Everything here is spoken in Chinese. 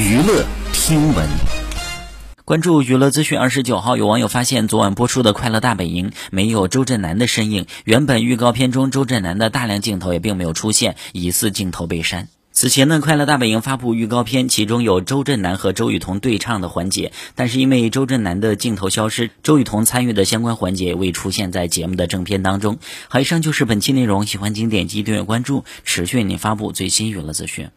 娱乐听闻，关注娱乐资讯。二十九号，有网友发现昨晚播出的《快乐大本营》没有周震南的身影，原本预告片中周震南的大量镜头也并没有出现，疑似镜头被删。此前呢，《快乐大本营》发布预告片，其中有周震南和周雨彤对唱的环节，但是因为周震南的镜头消失，周雨彤参与的相关环节未出现在节目的正片当中。好，以上就是本期内容，喜欢请点击订阅关注，持续为您发布最新娱乐资讯。